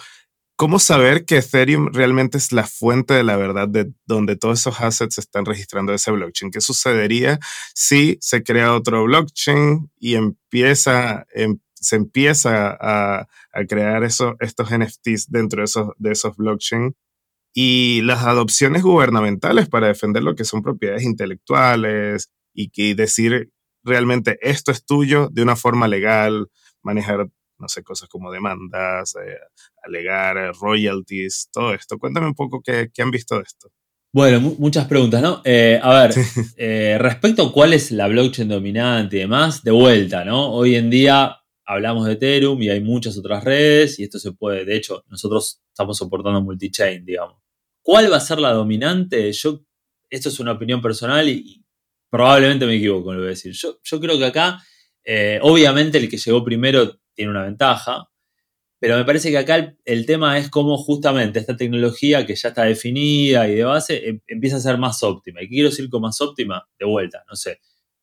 ¿Cómo saber que Ethereum realmente es la fuente de la verdad de donde todos esos assets se están registrando ese blockchain? ¿Qué sucedería si se crea otro blockchain y empieza, em, se empieza a, a crear eso, estos NFTs dentro de esos, de esos blockchain y las adopciones gubernamentales para defender lo que son propiedades intelectuales y que decir realmente esto es tuyo de una forma legal, manejar, no sé, cosas como demandas, eh, alegar eh, royalties, todo esto. Cuéntame un poco qué, han visto de esto. Bueno, muchas preguntas, ¿no? Eh, a ver, respecto a cuál es la blockchain dominante y demás, de vuelta, ¿no? Hoy en día hablamos de Ethereum y hay muchas otras redes y esto se puede, de hecho, nosotros estamos soportando multichain, digamos. ¿Cuál va a ser la dominante? Yo, esto es una opinión personal y, probablemente me equivoco, lo voy a decir. Yo, yo creo que acá, eh, obviamente el que llegó primero tiene una ventaja, pero me parece que acá el, tema es cómo justamente esta tecnología que ya está definida y de base em, empieza a ser más óptima. ¿Y qué quiero decir con más óptima? De vuelta, no sé.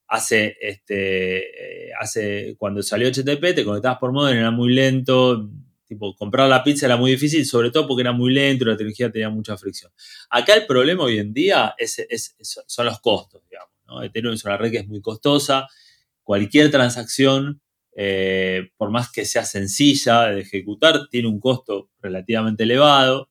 Hace, este, eh, hace, cuando salió HTTP, te conectabas por modem, era muy lento, Tipo, comprar la pizza era muy difícil, sobre todo porque era muy lento y la tecnología tenía mucha fricción. Acá el problema hoy en día es, son los costos, digamos. ¿no? Ethereum es una red que es muy costosa. Cualquier transacción, eh, por más que sea sencilla de ejecutar, tiene un costo relativamente elevado.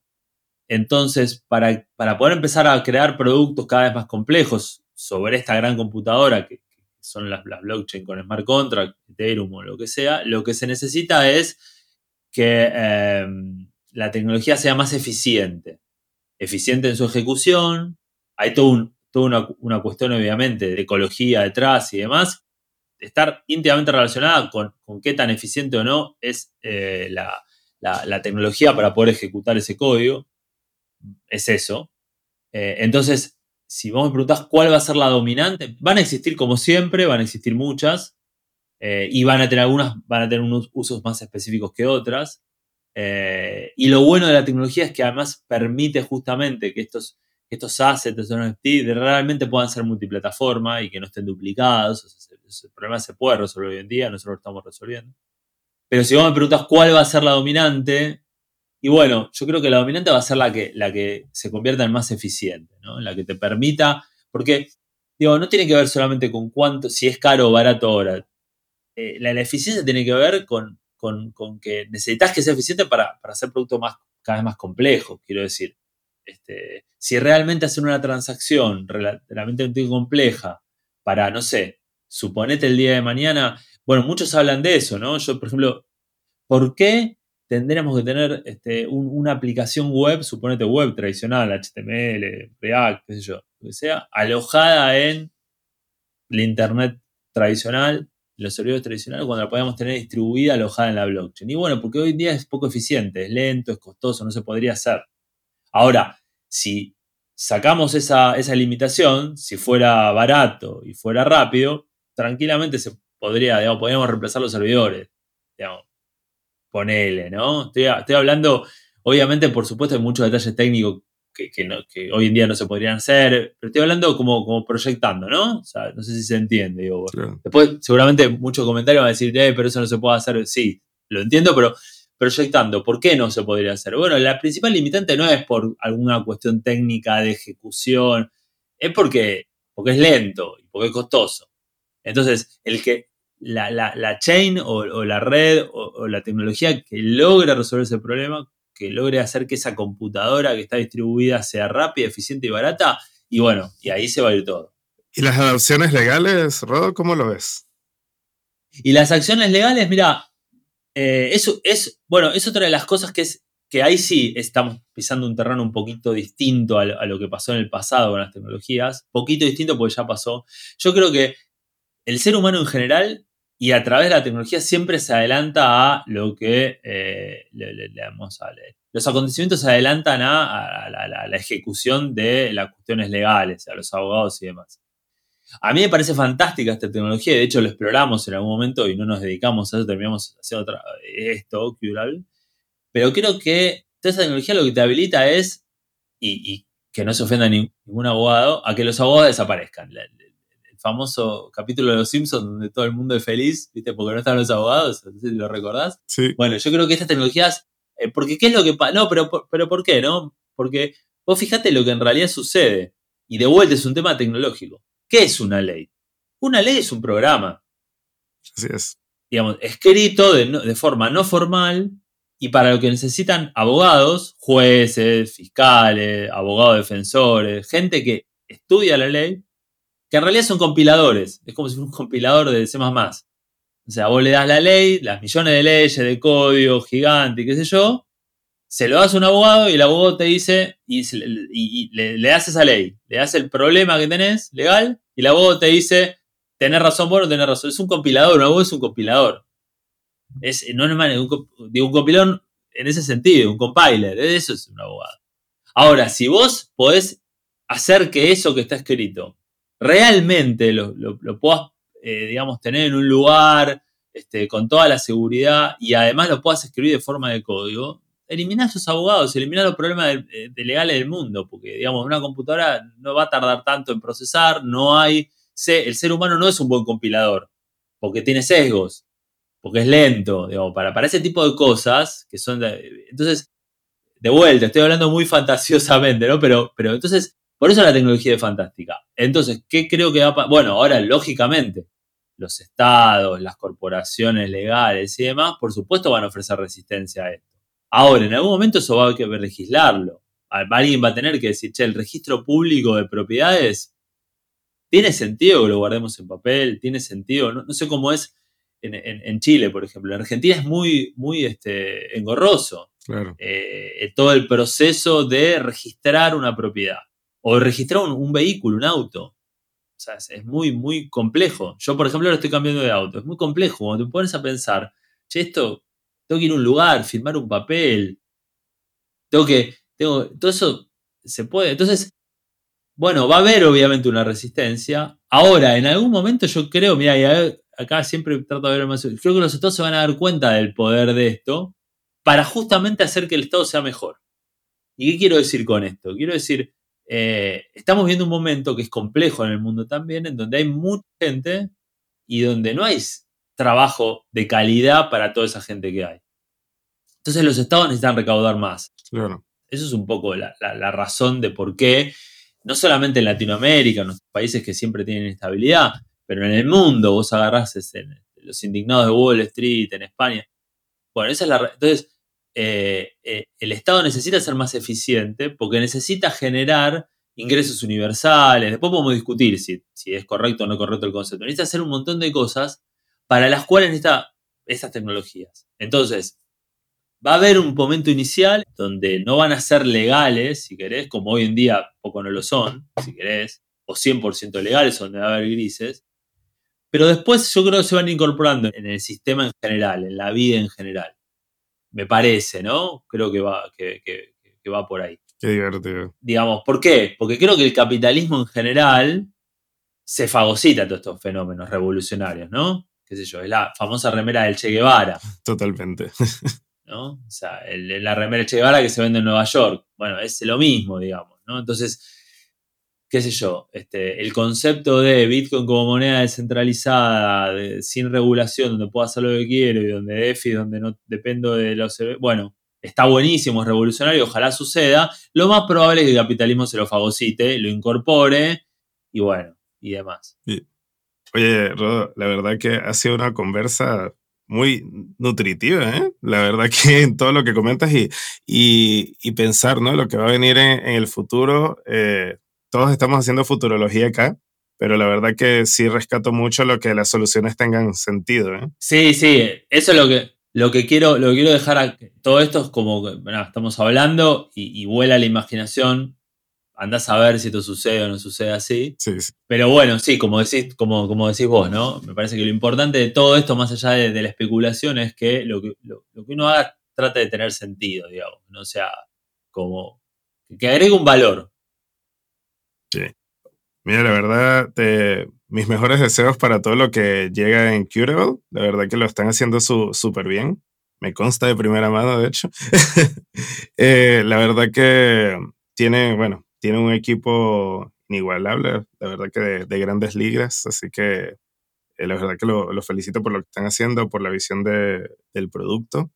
Entonces, para, para poder empezar a crear productos cada vez más complejos sobre esta gran computadora que, son las, las blockchain con smart contract, Ethereum o lo que sea, lo que se necesita es que em, la tecnología sea más eficiente, eficiente en su ejecución. Hay toda una, cuestión, obviamente, de ecología detrás y demás, estar íntimamente relacionada con, qué tan eficiente o no es eh, la, tecnología para poder ejecutar ese código. Es eso. Eh, entonces, si vos me preguntás cuál va a ser la dominante, van a existir como siempre, van a existir muchas. Eh, y van a tener algunas, van a tener unos usos más específicos que otras. Eh, y lo bueno de la tecnología es que además permite justamente que estos, estos assets, estos NFT, realmente puedan ser multiplataforma y que no estén duplicados. ese, problema se puede resolver hoy en día, nosotros lo estamos resolviendo. Pero si vos me preguntas cuál va a ser la dominante, y bueno, yo creo que la dominante va a ser la que, la que se convierta en más eficiente, ¿no? la que te permita, porque digo, no tiene que ver solamente con cuánto, si es caro o barato ahora. Eh, la, eficiencia tiene que ver con, que necesitas que sea eficiente para, hacer productos más, cada vez más complejos, quiero decir. Este, si realmente hacer una transacción relativamente compleja para, no sé, suponete el día de mañana, bueno, muchos hablan de eso, ¿no? Yo, por ejemplo, ¿por qué tendríamos que tener este, una aplicación web, suponete web tradicional, HTML, React, qué sé yo, lo que sea, alojada en la Internet tradicional los servidores tradicionales cuando la podíamos tener distribuida, alojada en la blockchain. Y bueno, porque hoy en día es poco eficiente, es lento, es costoso, no se podría hacer. Ahora, si sacamos esa, limitación, si fuera barato y fuera rápido, tranquilamente se podría, digamos, podríamos reemplazar los servidores. Digamos, ponele, ¿no? Estoy, estoy hablando, obviamente, por supuesto, hay muchos detalles técnicos que, hoy en día no se podrían hacer, pero estoy hablando como, como proyectando, ¿no? O sea, no sé si se entiende. Digo, Después, seguramente muchos comentarios van a decir, eh, pero eso no se puede hacer. Sí, lo entiendo, pero proyectando, ¿por qué no se podría hacer? Bueno, la principal limitante no es por alguna cuestión técnica de ejecución, es porque, porque es lento y porque es costoso. Entonces, el que la, chain o, la red o, la tecnología que logre resolver ese problema, que logre hacer que esa computadora que está distribuida sea rápida, eficiente y barata. Y bueno, y ahí se va a ir todo. ¿Y las adopciones legales, Rodo, cómo lo ves? Y las acciones legales, mira, eh, eso es, bueno, es otra de las cosas que es que ahí sí estamos pisando un terreno un poquito distinto a, lo que pasó en el pasado con las tecnologías, poquito distinto porque ya pasó. Yo creo que el ser humano en general y a través de la tecnología siempre se adelanta a lo que eh, le, damos a leer. Los acontecimientos se adelantan a, la, ejecución de las cuestiones legales, a los abogados y demás. A mí me parece fantástica esta tecnología, de hecho lo exploramos en algún momento y no nos dedicamos a eso, terminamos haciendo otra, esto, Qral, pero creo que toda esa tecnología lo que te habilita es, y, que no se ofenda ningún abogado, a que los abogados desaparezcan. Famoso capítulo de Los Simpsons donde todo el mundo es feliz, ¿viste? Porque no están los abogados, lo recordás. Sí. Bueno, yo creo que estas tecnologías, eh, porque ¿qué es lo que pasa? No, pero, pero ¿por qué, no? Porque vos fíjate lo que en realidad sucede, y de vuelta es un tema tecnológico. ¿Qué es una ley? Una ley es un programa. Así es. Digamos, escrito de, de forma no formal y para lo que necesitan abogados, jueces, fiscales, abogados defensores, gente que estudia la ley, que en realidad son compiladores. Es como si fuera un compilador de C. O sea, vos le das la ley, las millones de leyes, de código gigante qué sé yo, se lo das a un abogado y el abogado te dice, y, le, le, das esa ley, le das el problema que tenés legal, y el abogado te dice, tenés razón vos no tenés razón. Es un compilador, un abogado es un compilador. Es, no es un, digo, un compilador en ese sentido, un compiler, eso es un abogado. Ahora, si vos podés hacer que eso que está escrito realmente lo, lo, puedas, eh, digamos, tener en un lugar este, con toda la seguridad y además lo puedas escribir de forma de código, elimina esos abogados, elimina los problemas de, legales del mundo, porque, digamos, una computadora no va a tardar tanto en procesar, no hay, el ser humano no es un buen compilador, porque tiene sesgos porque es lento, digamos, para, para ese tipo de cosas que son... entonces, de vuelta, estoy hablando muy *laughs* fantasiosamente, ¿no? Pero, pero entonces, por eso la tecnología es fantástica. Entonces, ¿qué creo que va a pasar? Bueno, ahora, lógicamente, los estados, las corporaciones legales y demás, por supuesto, van a ofrecer resistencia a esto. Ahora, en algún momento eso va a haber que legislarlo. Alguien va a tener que decir, che, el registro público de propiedades, ¿tiene sentido que lo guardemos en papel? ¿Tiene sentido? no sé cómo es en, Chile, por ejemplo. En Argentina es muy, muy este, engorroso eh, todo el proceso de registrar una propiedad o registrar un, vehículo, un auto. O sea, es, muy, muy complejo. Yo, por ejemplo, ahora estoy cambiando de auto. Es muy complejo. Cuando te pones a pensar, che, esto, tengo que ir a un lugar, firmar un papel. Tengo que, tengo, todo eso se puede. Entonces, bueno, va a haber obviamente una resistencia. Ahora, en algún momento yo creo, mira, acá siempre trato de ver más. Creo que los estados se van a dar cuenta del poder de esto para justamente hacer que el estado sea mejor. ¿Y qué quiero decir con esto? Quiero decir, eh, estamos viendo un momento que es complejo en el mundo también, en donde hay mucha gente y donde no hay trabajo de calidad para toda esa gente que hay. Entonces los estados necesitan recaudar más. Claro. Eso es un poco la, la razón de por qué, no solamente en Latinoamérica, en los países que siempre tienen estabilidad, pero en el mundo vos agarrás los indignados de Wall Street, en España. Bueno, esa es la... Entonces, eh, eh, el Estado necesita ser más eficiente porque necesita generar ingresos universales. Después podemos discutir si, es correcto o no correcto el concepto. Necesita hacer un montón de cosas para las cuales necesita estas tecnologías. Entonces, va a haber un momento inicial donde no van a ser legales, si querés, como hoy en día poco no lo son, si querés, o 100% legales, donde va a haber grises, pero después yo creo que se van incorporando en el sistema en general, en la vida en general. Me parece, ¿no? Creo que va, que, va por ahí. Qué divertido. Digamos, ¿por qué? Porque creo que el capitalismo en general se fagocita todos estos fenómenos revolucionarios, ¿no? Qué sé yo, es la famosa remera del Che Guevara. Totalmente. *laughs* ¿No? O sea, la remera del Che Guevara que se vende en Nueva York. Bueno, es lo mismo, digamos, ¿no? Entonces, qué sé yo, este, el concepto de Bitcoin como moneda descentralizada, sin regulación, donde puedo hacer lo que quiero y donde DeFi, donde no dependo de los... Bueno, está buenísimo, es revolucionario, ojalá suceda. Lo más probable es que el capitalismo se lo fagocite, lo incorpore y bueno, y demás. Oye, Rodo, la verdad que ha sido una conversa muy nutritiva, ¿eh? La verdad que *laughs* en todo lo que comentas y, y, pensar, ¿no? Lo que va a venir en, el futuro, eh, todos estamos haciendo futurología acá, pero la verdad que sí rescato mucho lo que las soluciones tengan sentido, ¿eh? Sí, sí, eso es lo que, lo que quiero, lo quiero dejar, a, todo esto es como, bueno, estamos hablando y, y vuela la imaginación, andás a ver si esto sucede o no sucede así. Sí, Pero bueno, sí, como decís, como, como decís vos, ¿no? Me parece que lo importante de todo esto, más allá de, la especulación, es que lo, que lo, que uno haga trate de tener sentido, digamos. No sea como que agregue un valor. Sí. Mira, la verdad, mis mejores deseos para todo lo que llega en Curable. La verdad que lo están haciendo súper bien. Me consta de primera mano, de hecho. *laughs* Eh, la verdad que tiene, bueno, tiene un equipo inigualable, la verdad que de, grandes ligas, así que eh, la verdad que lo, felicito por lo que están haciendo, por la visión de, del producto.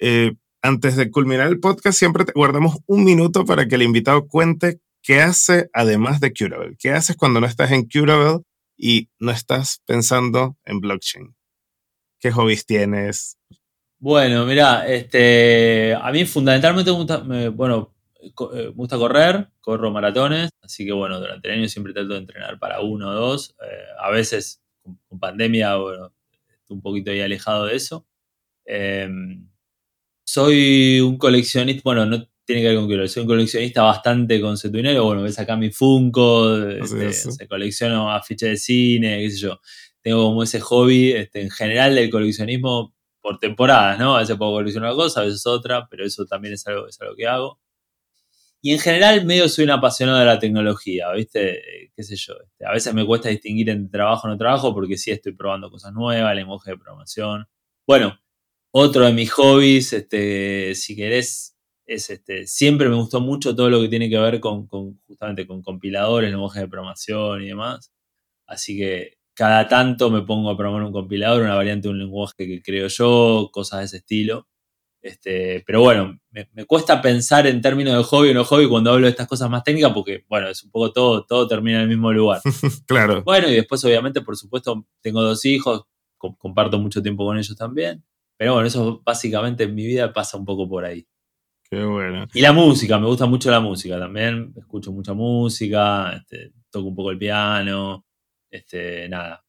Eh, antes de culminar el podcast, siempre guardamos un minuto para que el invitado cuente qué hace además de Curable. ¿Qué haces cuando no estás en Curable y no estás pensando en blockchain? ¿Qué hobbies tienes? Bueno, mira, este, a mí fundamentalmente me gusta, bueno, eh, me gusta correr, corro maratones, así que bueno, durante el año siempre trato de entrenar para uno o dos. Eh, a veces con, pandemia, bueno, estoy un poquito ahí alejado de eso. Em, soy un coleccionista, bueno, no tiene que ver con que soy un coleccionista bastante conceptuinero. Bueno, ves acá mi Funko, este, colecciono afiches de cine, qué sé yo. Tengo como ese hobby este, en general del coleccionismo por temporadas, ¿no? A veces puedo coleccionar una cosa, a veces otra, pero eso también es algo, es algo que hago. Y en general, medio soy un apasionado de la tecnología, ¿viste? ¿Qué sé yo? Este, a veces me cuesta distinguir entre trabajo y no trabajo porque sí estoy probando cosas nuevas, lenguaje de programación. Bueno, otro de mis hobbies, este, si querés, es este, siempre me gustó mucho todo lo que tiene que ver con, justamente con compiladores, lenguaje de programación y demás. Así que cada tanto me pongo a programar un compilador, una variante de un lenguaje que creo yo, cosas de ese estilo. Este, pero bueno, me, cuesta pensar en términos de hobby o no hobby cuando hablo de estas cosas más técnicas porque, bueno, es un poco todo, todo termina en el mismo lugar. *laughs* claro. Bueno, y después, obviamente, por supuesto, tengo dos hijos, comparto mucho tiempo con ellos también. Pero bueno, eso básicamente en mi vida pasa un poco por ahí. Qué bueno. Y la música, me gusta mucho la música también. Escucho mucha música, este, toco un poco el piano, este, nada,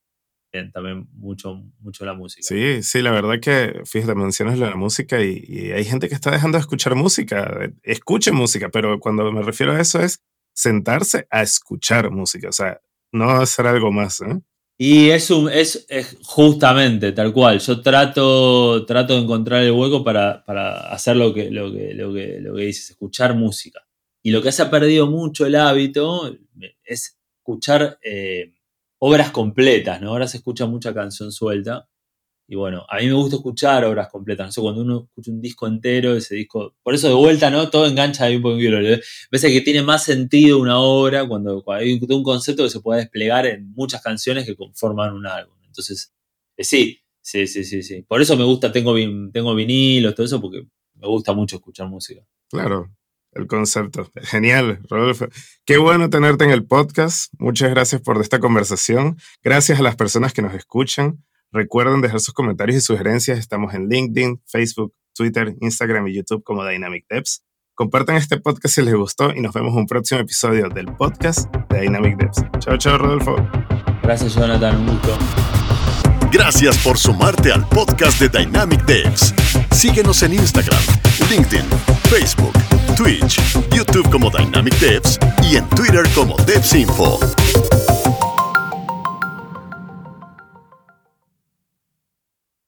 también mucho, mucho la música. Sí, sí, la verdad que, fíjate, mencionas la música y, hay gente que está dejando de escuchar música. Escuche música, pero cuando me refiero a eso es sentarse a escuchar música, o sea, no hacer algo más. ¿eh? Y es, un, es, justamente tal cual. Yo trato, trato de encontrar el hueco para, para hacer lo que, lo, que, lo, que, lo que dices, escuchar música. Y lo que se ha perdido mucho el hábito es escuchar eh, obras completas, ¿no? Ahora se escucha mucha canción suelta. Y bueno, a mí me gusta escuchar obras completas. No sé, cuando uno escucha un disco entero, ese disco. Por eso de vuelta, ¿no? Todo engancha ahí un poquito. Ves que tiene más sentido una obra cuando, hay un concepto que se puede desplegar en muchas canciones que conforman un álbum. Entonces, eh, sí, sí, sí, sí, sí. Por eso me gusta, tengo, tengo vinilos, todo eso, porque me gusta mucho escuchar música. Claro, el concepto. Genial, Rodolfo. Qué bueno tenerte en el podcast. Muchas gracias por esta conversación. Gracias a las personas que nos escuchan. Recuerden dejar sus comentarios y sugerencias. Estamos en LinkedIn, Facebook, Twitter, Instagram y YouTube como Dynamic Devs. Compartan este podcast si les gustó y nos vemos en un próximo episodio del podcast de Dynamic Devs. Chao, chao, Rodolfo. Gracias, Jonathan. Un gusto. Gracias por sumarte al podcast de Dynamic Devs. Síguenos en Instagram, LinkedIn, Facebook Twitch, YouTube como Dynamic Devs y en Twitter como DevsInfo.